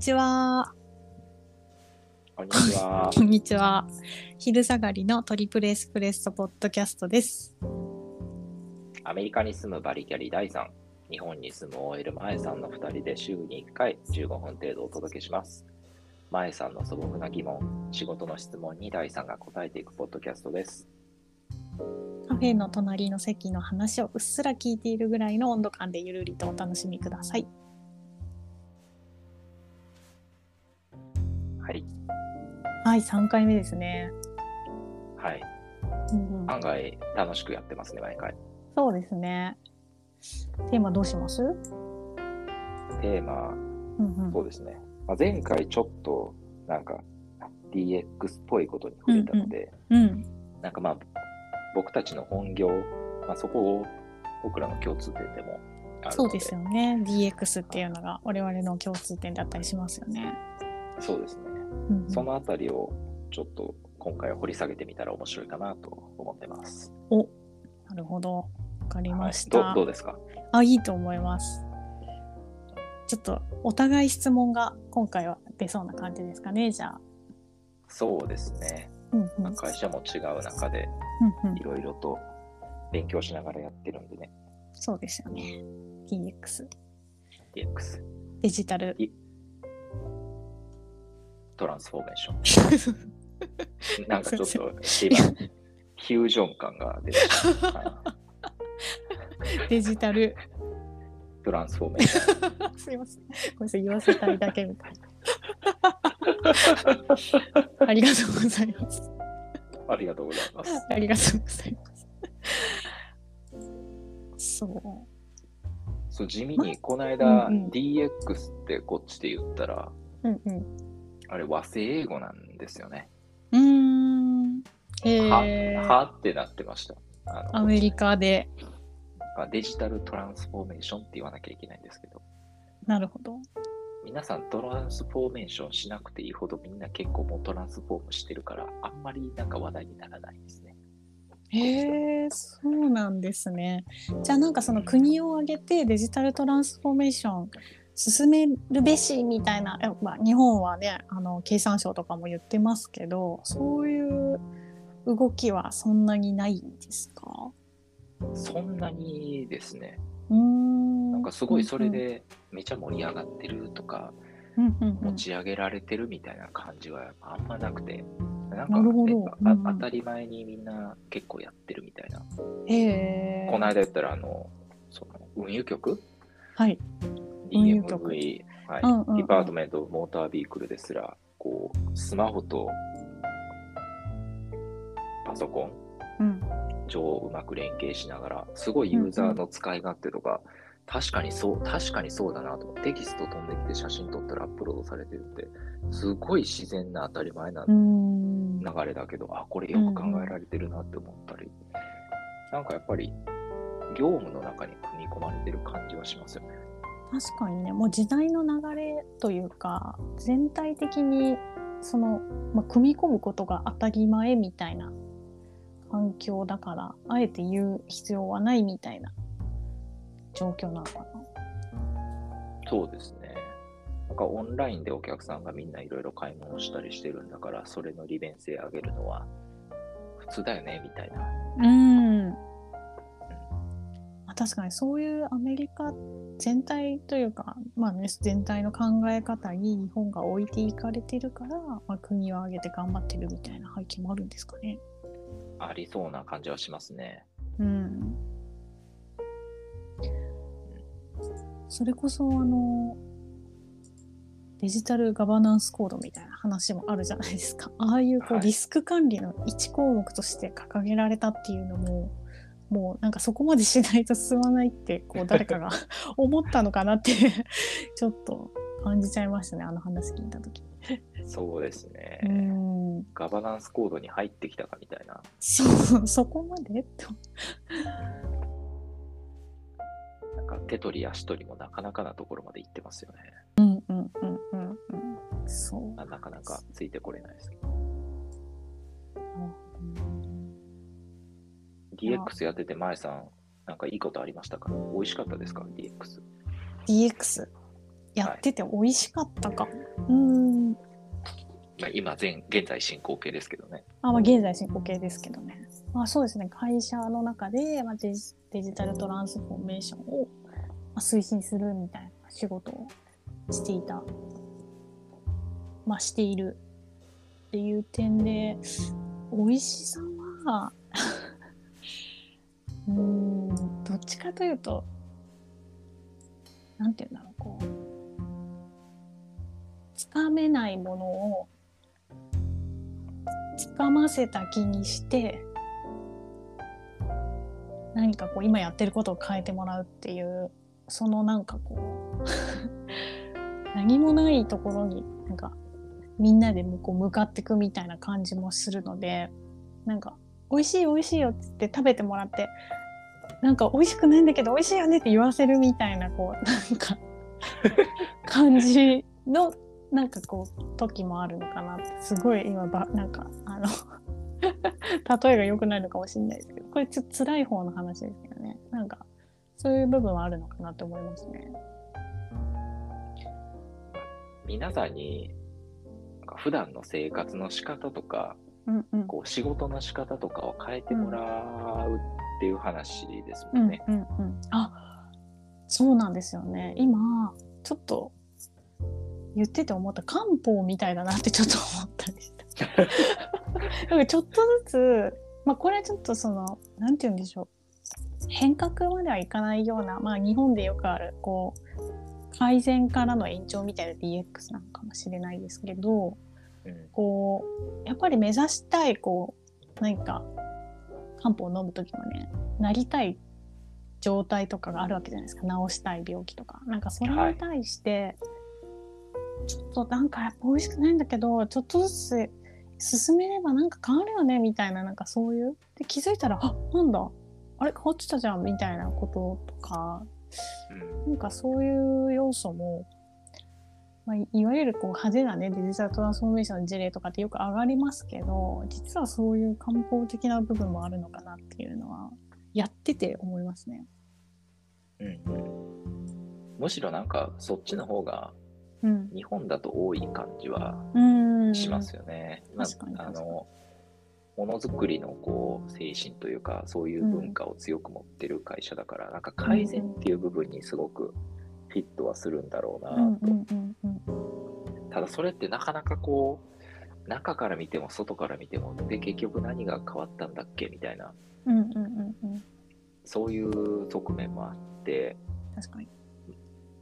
ちは。こんにちは。こんにちは。昼下がりのトリプルエスプレッソポッドキャストです。アメリカに住むバリキャリ大さん、日本に住む OL 前さんの2人で週に1回15分程度お届けします。前さんの素朴な疑問、仕事の質問に大さんが答えていくポッドキャストです。カフェの隣の席の話をうっすら聞いているぐらいの温度感でゆるりとお楽しみください。はい、3回目ですね。はい。うんうん案外楽しくやってますね、毎回。そうですね。テーマどうします？テーマ、うんうんそうですね。まあ、前回ちょっとなんか DX っぽいことに触れたので、うん。なんかまあ僕たちの本業、まあ、そこを僕らの共通点でもあるのでそうですよね。DX っていうのが我々の共通点だったりしますよね。そうですね。うんうんそのあたりをちょっと今回は掘り下げてみたら面白いかなと思ってます。おなるほど。わかりました。はい、どどうですか？あ、いいと思います。ちょっとお互い質問が今回は出そうな感じですかね、じゃあ。そうですね。うんうんまあ会社も違う中でいろいろと勉強しながらやってるんでね。そうですよね。DX。DX、デジタル。トランスフォーメーション。なんかちょっと今、フュージョン感が出てきた、はいデジタル。トランスフォーメーション。すいません。ごめんなさい。言わせたいだけみたいな。ありがとうございます。ありがとうございます。ありがとうございます。そう。そう地味にこの間、うんうん DX ってこっちで言ったら、うんうん。あれ和製英語なんですよね。うーん。へはーはってなってました。アメリカで。まあデジタルトランスフォーメーションって言わなきゃいけないんですけど、なるほど。皆さんトランスフォーメーションしなくていいほどみんな結構もうトランスフォームしてるから、あんまりなんか話題にならないですね。へえ、そうなんですね。じゃあなんかその国を挙げてデジタルトランスフォーメーション進めるべしみたいな、やっぱ日本はね、あの経産省とかも言ってますけど、そういう動きはそんなにないんですか？そんなにですね、うーん。なんかすごいそれでめちゃ盛り上がってるとか、うんうんうん。持ち上げられてるみたいな感じはあんまなくて、なんかうんうん。あ当たり前にみんな結構やってるみたいな。この間言ったら、あの、その運輸局？はい。運輸局 DMV、はいうんうんうんディパートメントモータービークルですら、こう、スマホとパソコンうん。上をうまく連携しながら、すごいユーザーの使い勝手とか、確かにそう、確かにそうだなとテキスト飛んできて写真撮ったらアップロードされてるって、すごい自然な当たり前な。流れだけど、あ、これよく考えられてるなって思ったり、なんかやっぱり、業務の中に組み込まれてる感じはしますよね。確かにねもう時代の流れというか全体的にその、まあ、組み込むことが当たり前みたいな環境だからあえて言う必要はないみたいな状況なのかな。そうですね。なんかオンラインでお客さんがみんないろいろ買い物したりしてるんだから、それの利便性上げるのは普通だよね、みたいな。うんまあ確かにそういうアメリカ全体というか、まあね、全体の考え方に日本が置いていかれてるから、まあ、国を挙げて頑張ってるみたいな背景もあるんですかね。ありそうな感じはしますね。うん。それこそあのデジタルガバナンスコードみたいな話もあるじゃないですか。ああいうこうはいリスク管理の一項目として掲げられたっていうのも、もうなんかそこまでしないと進まないってこう誰かが 思ったのかなってちょっと感じちゃいましたねあの話聞いた時。そうですね。うん。ガバナンスコードに入ってきたかみたいな。そうそこまで？と。なんか手取り足取りもなかなかなところまで行ってますよね。うんうんうんうんうん。そう。なかなかついてこれないですけど。DX やってて、前さん、なんかいいことありましたか？美味しかったですか ?DX。DX。やってて美味しかったかも。うん。まあ、今現、現在進行形ですけどね。あまあ、現在進行形ですけどね。まあ、そうですね。会社の中で、まあ、デジデジタルトランスフォーメーションを、まあ、推進するみたいな仕事をしていた。まあ、しているっていう点で、美味しさは、っちかというと、なんて言うんだろう、こう、つかめないものをつかませた気にして何かこう今やってることを変えてもらうっていうそのなんかこう 何もないところになんかみんなでこう向かってくみたいな感じもするのでなんか「美味しい美味しいよ」っつって食べてもらってなんか美味しくないんだけど美味しいよねって言わせるみたいなこうなんか感じのなんかこう時もあるのかなってすごい今ばなんかあの例えが良くないのかもしれないですけどこれちょっと辛い方の話ですけどねなんかそういう部分はあるのかなって思いますね。皆さんに、普段の生活の仕方とか、うんうんこう仕事の仕方とかを変えてもらうっていう話ですうんもんね。うんうん、あそうなんですよね今ちょっと言ってて思った漢方みたいだなってちょっと思ったりした。なんかちょっとずつ、まあ、これはちょっとそのなんて言うんでしょう変革まではいかないような、まあ、日本でよくあるこう改善からの延長みたいな DX なのかもしれないですけどうんこうやっぱり目指したいこう何か漢方を飲む時もねなりたい状態とかがあるわけじゃないですか。治したい病気とか。なんかそれに対して、ちょっとなんかやっぱ美味しくないんだけどちょっとずつ進めればなんか変わるよねみたいななんかそういう。で気づいたらあなんだ。あれ変わってたじゃんみたいなこととか。うん。なんかそういう要素も、まあ、いいわゆるこう派手なねデジタルトランスフォーメーションの事例とかってよく上がりますけど実はそういう漢方的な部分もあるのかなっていうのはやってて思いますね。うんうんむしろなんかそっちの方がうん、日本だと多い感じはうんしますよね。まあ確かにあ確かにのものづくりのこう精神というかそういう文化を強く持ってる会社だから、なんか改善っていう部分にすごくフィットはするんだろうな。と、ただそれってなかなかこう中から見ても外から見てもで結局何が変わったんだっけみたいな。うんうんうんうん。そういう側面もあって。確かに。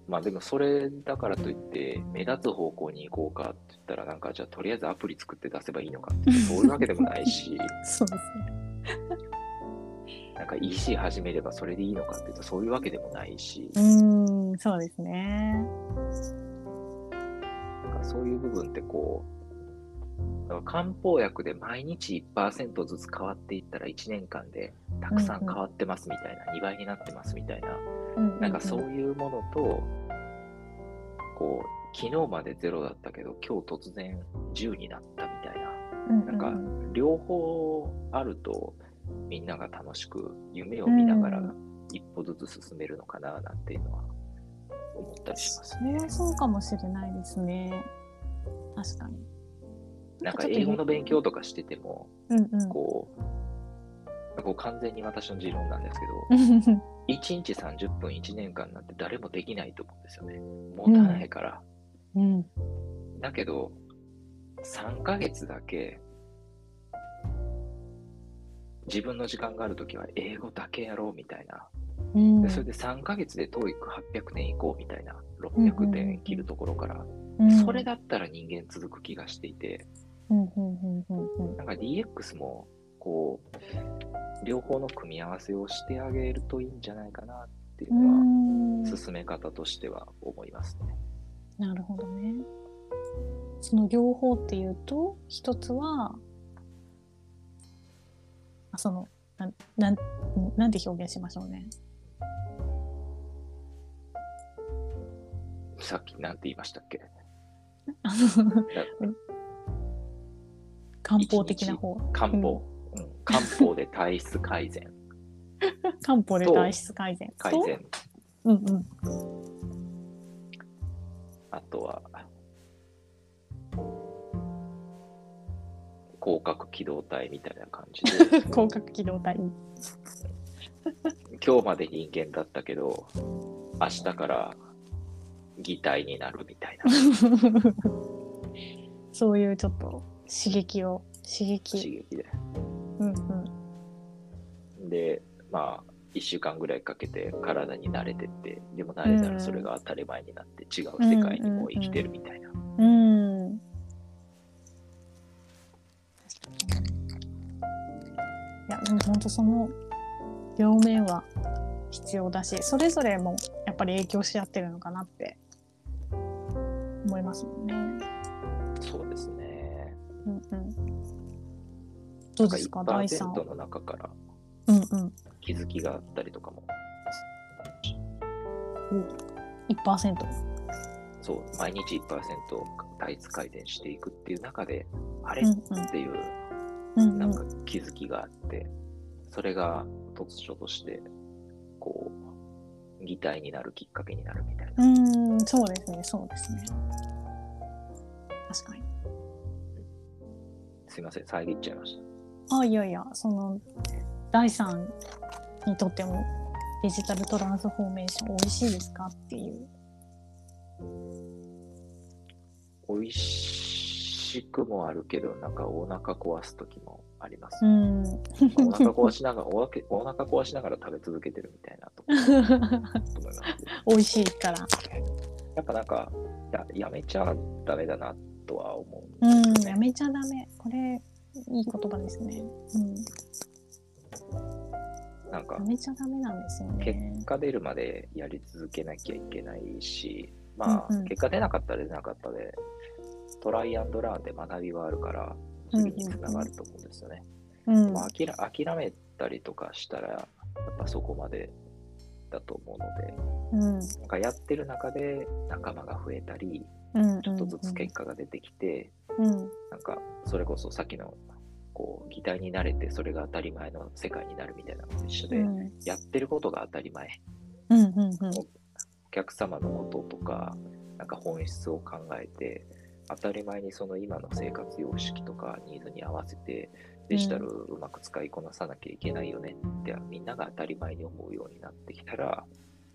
まあでもそれだからといって目立つ方向に行こうかって言ったらなんかじゃあとりあえずアプリ作って出せばいいのかっていうとそういうわけでもないし。そうですね。なんか EC 始めればそれでいいのかっていうとそういうわけでもないし。うーんそうですね。なんかそういう部分ってこう漢方薬で毎日1%ずつ変わっていったら1年間でたくさん変わってますみたいな、2倍になってますみたいな。うんなんかそういうものと、こう、昨日まで0だったけど、今日突然10になったみたいな、なんか両方あると、みんなが楽しく夢を見ながらうん。一歩ずつ進めるのかななんていうのは思ったりしますそ。れはそうかもしれないですね。確かに。なんか英語の勉強とかしてても、うんうん。こう、こう完全に私の持論なんですけど、うん1日30分1年間なんて誰もできないと思うんですよね。持たないから。うんだけど、3ヶ月だけ、自分の時間があるときは英語だけやろうみたいな。うんでそれで3ヶ月で TOEIC800 点いこうみたいな。600点切るところから。うんそれだったら人間続く気がしていて、うんうんうんうんうんなんか DX も、こう、両方の組み合わせをしてあげるといいんじゃないかなっていううのは、ん進め方としては思いますね。なるほどね。その両方っていうと一つはあそのなんなんなんて表現しましょうね。さっきなんて言いましたっけ？あの漢方的な方。漢方。うん、漢方で体質改善。漢方で体質改善。改善。うんうん。あとは、広角機動隊みたいな感じで、広角機動隊。今日まで人間だったけど、明日から擬態になるみたいな そういうちょっと刺激を、刺刺激。激で。うんうん。で、まあ、1週間ぐらいかけて体に慣れてって、でも慣れたらそれが当たり前になって違う世界にもう生きてるみたいな。うん。いや、でも本当その両面は必要だし、それぞれもやっぱり影響し合ってるのかなって思いますもんね。そうですね。うんうん。どうですか、第三。1%の中からうんうん。気づきがあったりとかも、1%。そう、毎日1%体質改善していくっていう中で、あれうんっていううん。うんなんか気づきがあって、それが突如として、こう、擬態になるきっかけになるみたいな。うん。うん、そうですね、そうですね。確かに。すいません、遮っちゃいましあ、いやいや、その、第三にとってもデジタルトランスフォーメーション美味しいですか？っていう。た。美味しくもあるけど、なんかお腹壊す時もあります。うん。お腹壊しながら、お腹お腹壊しながら食べ続けてるみたいなとと思います。美味しいから。やっぱなんか、ややめちゃダメだなとは思う。うん、やめちゃダメ。これ、いい言葉ですね。うん。なんかや、めちゃダメなんですよね結。果出るまでやり続けなきゃいけないし、まあ、うんうん結果出なかったら出なかったで、トライアンドランで学びはあるから、次につながると思うんですよね。うん。まあ、諦諦めたりとかしたら、やっぱそこまでだと思うので、うん。なんかやってる中で仲間が増えたり、うん。ちょっとずつ結果が出てきて、うん。なんかそれこそさっきのこう擬態に慣れてそれが当たり前の世界になるみたいなのと一緒で、うん。やってることが当たり前。うん。うん。うん。お客様のこととか、なんか本質を考えて、当たり前にその今の生活様式とかニーズに合わせてデジタルをうまく使いこなさなきゃいけないよねって、みんなが当たり前に思うようになってきたら、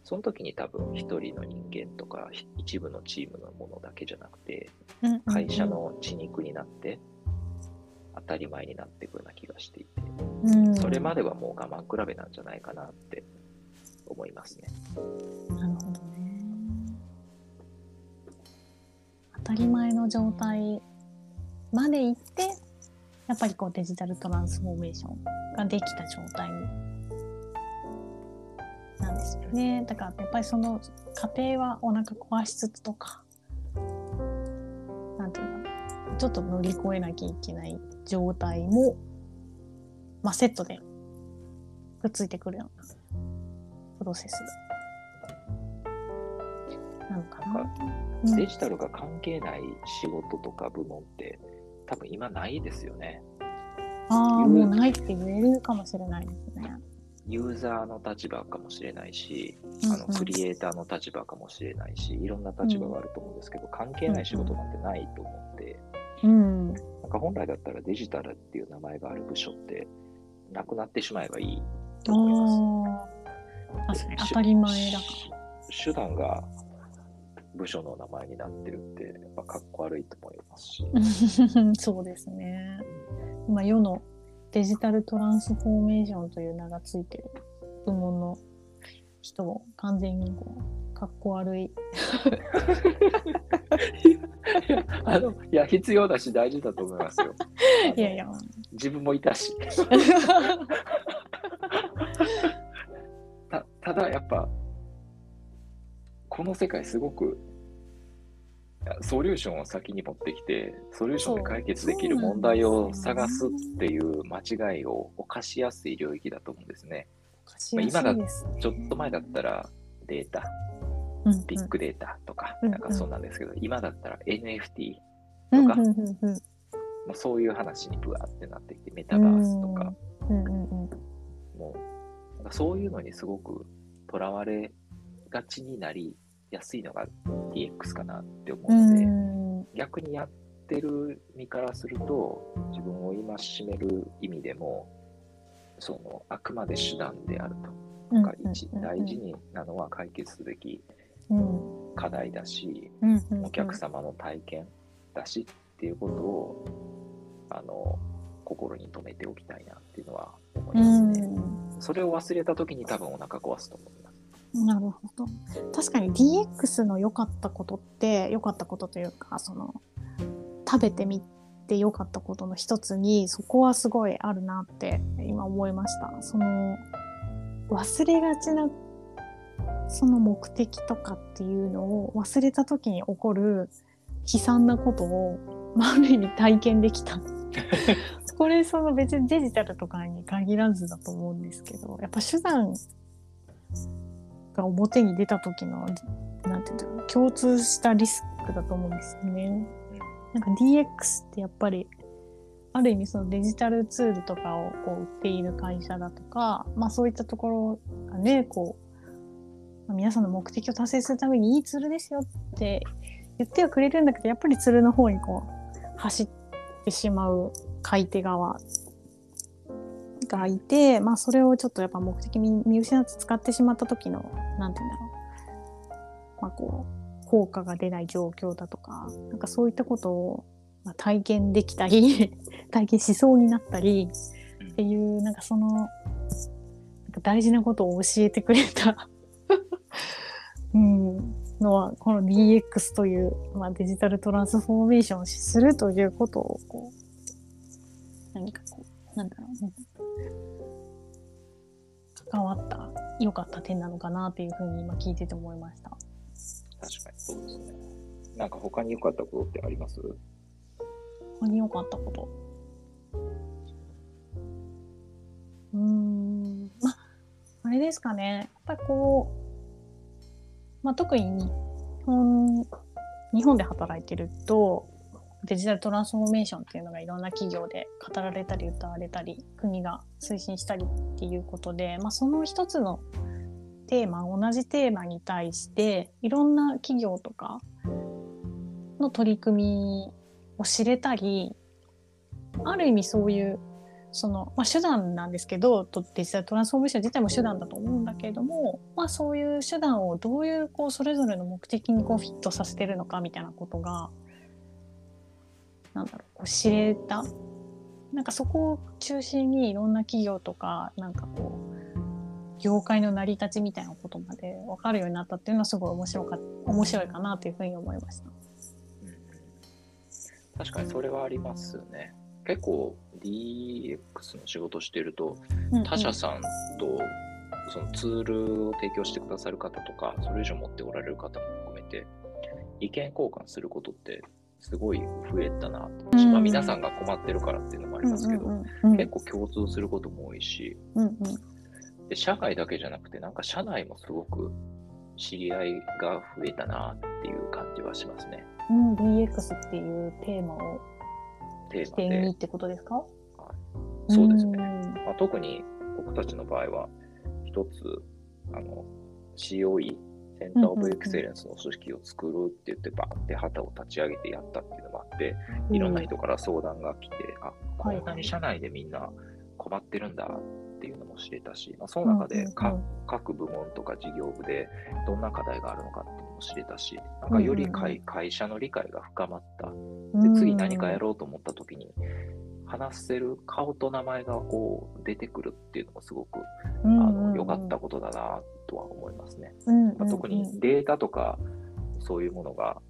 その時に多分一人の人間とかひ一部のチームのものだけじゃなくて、うん。会社の血肉になって当たり前になっていくような気がしていて、うん、それまではもう我慢比べなんじゃないかなって思いますね。なるほど当たり前の状態まで行って、やっぱりこうデジタルトランスフォーメーションができた状態なんですよね。だからやっぱりその過程はお腹壊しつつとか、なんていうのかな、ちょっと乗り越えなきゃいけない状態も、まあセットでくっついてくるようなプロセスなのかな。デジタルが関係ない仕事とか部門って多分今ないですよね。ああ、もうないって言えるかもしれないですね。ユーザーの立場かもしれないし、あのクリエイターの立場かもしれないし、いろんな立場があると思うんですけど、関係ない仕事なんてないと思って、うん。なんか本来だったらデジタルっていう名前がある部署ってなくなってしまえばいいと思います。ああ、確かに当たり前だかし手段が部署の名前になってるって、やっぱかっこ悪いと思いますし。ら。そうですね。今世のデジタルトランスフォーメーションという名がついてる部門の人も完全にこう、かっこ悪い。あのいや、必要だし大事だと思いますよ。いやいや。自分もいたし。たただやっぱ、この世界すごく、ソリューションを先に持ってきて、ソリューションで解決できる問題を探ですっていう間違いを犯しやすい領域だと思うんですね。すいですね。ちょっと前だったらデータ、うんうん。ビッグデータとか、うんなんかそうなんですけど、今だったら NFT、うんとかうんうんうんもうそういう話にブワーってなってきて、メタバースとか、うんうんうんもうそういうのにすごくとらわれがちになり、やすいのが DX かなって思ううので、ん逆にやってる身からすると、自分を戒める意味でも、そのあくまで手段であると。が一大事になのは解決すべきうん課題だし、お客様の体験だしっていうことを、あの、心に留めておきたいなっていうのは思いうますね。んそれを忘れた時に多分お腹壊すと思います。なるほど。確かに DX の良かったことって良かったことというかその食べてみて良かったことの一つにそこはすごいあるなって今思いました。その忘れがちなその目的とかっていうのを忘れた時に起こる悲惨なことを、まあ、ある意味体験できた。これその別にデジタルとかに限らずだと思うんですけどやっぱ手段が表に出た時のなんていうんだろう共通したリスクだと思うんですよね。なんか DX ってやっぱりある意味そのデジタルツールとかをこう売っている会社だとか、まあそういったところがね、こう、皆さんの目的を達成するためにいいツールですよって言ってはくれるんだけど、やっぱりツールの方にこう走ってしまう買い手側がいて、まあそれをちょっとやっぱ目的見見失って使ってしまった時の、なんて言うんだろう。まあこう、効果が出ない状況だとか、なんかそういったことを、まあ、体験できたり、体験しそうになったりっていう、なんかその、なんか大事なことを教えてくれた、うん、のは、この DX という、まあ、デジタルトランスフォーメーションをするということを、こう、何かこう、なんだろうね。関わった、良かった点なのかなっていうふうに今聞いてて思いました。確かにそうですね。なんか他に良かったことってあります？他に良かったこと。うーん、まあ、あれですかね。やっぱりこう、まあ、特に日本、日本で働いてると、デジタルトランスフォーメーションっていうのがいろんな企業で語られたり歌われたり、国が推進したりっていうことで、まあ、その一つのテーマ、同じテーマに対して、いろんな企業とかの取り組みを知れたり、ある意味そういう、その、まあ、手段なんですけど、デジタルトランスフォーメーション自体も手段だと思うんだけれども、まあそういう手段をどういう、こう、それぞれの目的にこうフィットさせてるのかみたいなことが、なんだろう、こう知れた？なんかそこを中心にいろんな企業とか、なんかこう、業界の成り立ちみたいなことまで分かるようになったっていうのはすごい面白か面白いかなというふうに思いました。確かにそれはありますね。結構 DX の仕事してると、他社さんとそのツールを提供してくださる方とか、それ以上持っておられる方も含めて、意見交換することってすごい増えたなと。思うし、うん。まあ皆さんが困ってるからっていうのもありますけど、うんうんうん結構共通することも多いし、うんうん。で社外だけじゃなくて、なんか社内もすごく知り合いが増えたなっていう感じはしますね。うん、DX っていうテーマをテーマ起点にで。ってことですか？そうですね。ん。まあ、特に僕たちの場合は、一つ、あの、COE、センターオブエクセレンスの組織を作るって言って、バーって旗を立ち上げてやったっていうのもあって、いろんな人から相談が来て、あ、こんなに社内でみんな困ってるんだっていうのも知れたし、まあ、その中で各部門とか事業部でどんな課題があるのかっていうのも知れたし、なんかより会,、会社の理解が深まった。うんで、次何かやろうと思った時に、話せる顔と名前がこう出てくるっていうのもすごくあの良かったことだなとは思いますね。うんうんまあ、特にデータとかそういうものが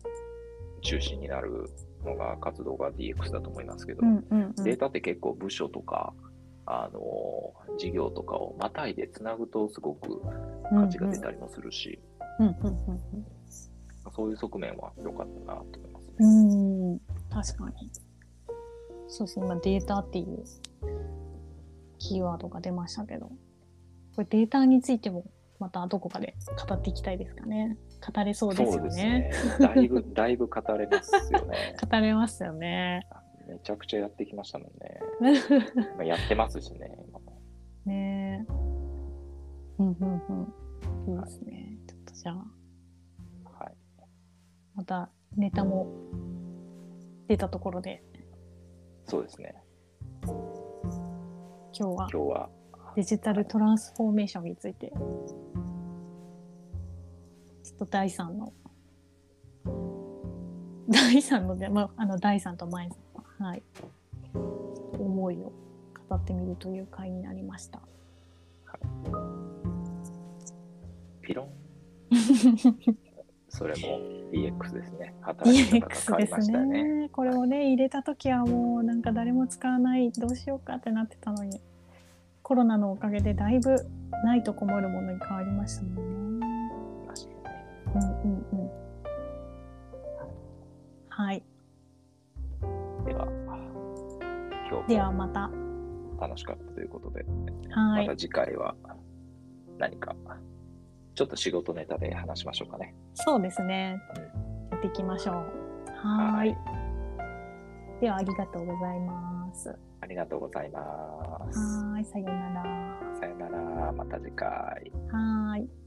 中心になるのが活動が DX だと思いますけど、うんうんうんデータって結構部署とかあの事業とかをまたいでつなぐとすごく価値が出たりもするし、うんうんうんそういう側面は良かったなと思いますね。うんうん確かにそうですね今データっていうキーワードが出ましたけどこれデータについてもまたどこかで語っていきたいですかね。語れそうですよね。だいぶ、だいぶ語れますよね。語れますよね。めちゃくちゃやってきましたもんね。まあやってますしね、今も。ねえ。うんうんうん。いいですね。ちょっとじゃあ。またネタも出たところで。そうですね。今日は。今日は、デジタルトランスフォーメーションについてちょっと第3の第3ので、まあ、あの第3と前さんはい思いを語ってみるという回になりました。ピロン？それも DX ですね。働き方が変わり DX まですしたよね。ね。これをね入れた時はもうなんか誰も使わないどうしようかってなってたのにコロナのおかげでだいぶないとこもるものに変わりましたもんね。うんうんうん。はい。では、今で日はまた。も楽しかったということで、はいまた。次回は何か、ちょっと仕事ネタで話しましょうかね。そうですね。やっていきましょう。はーい。ではありがとうございます。はありがとうございます。ーい。さようなら。さよなら。また次回。はーい。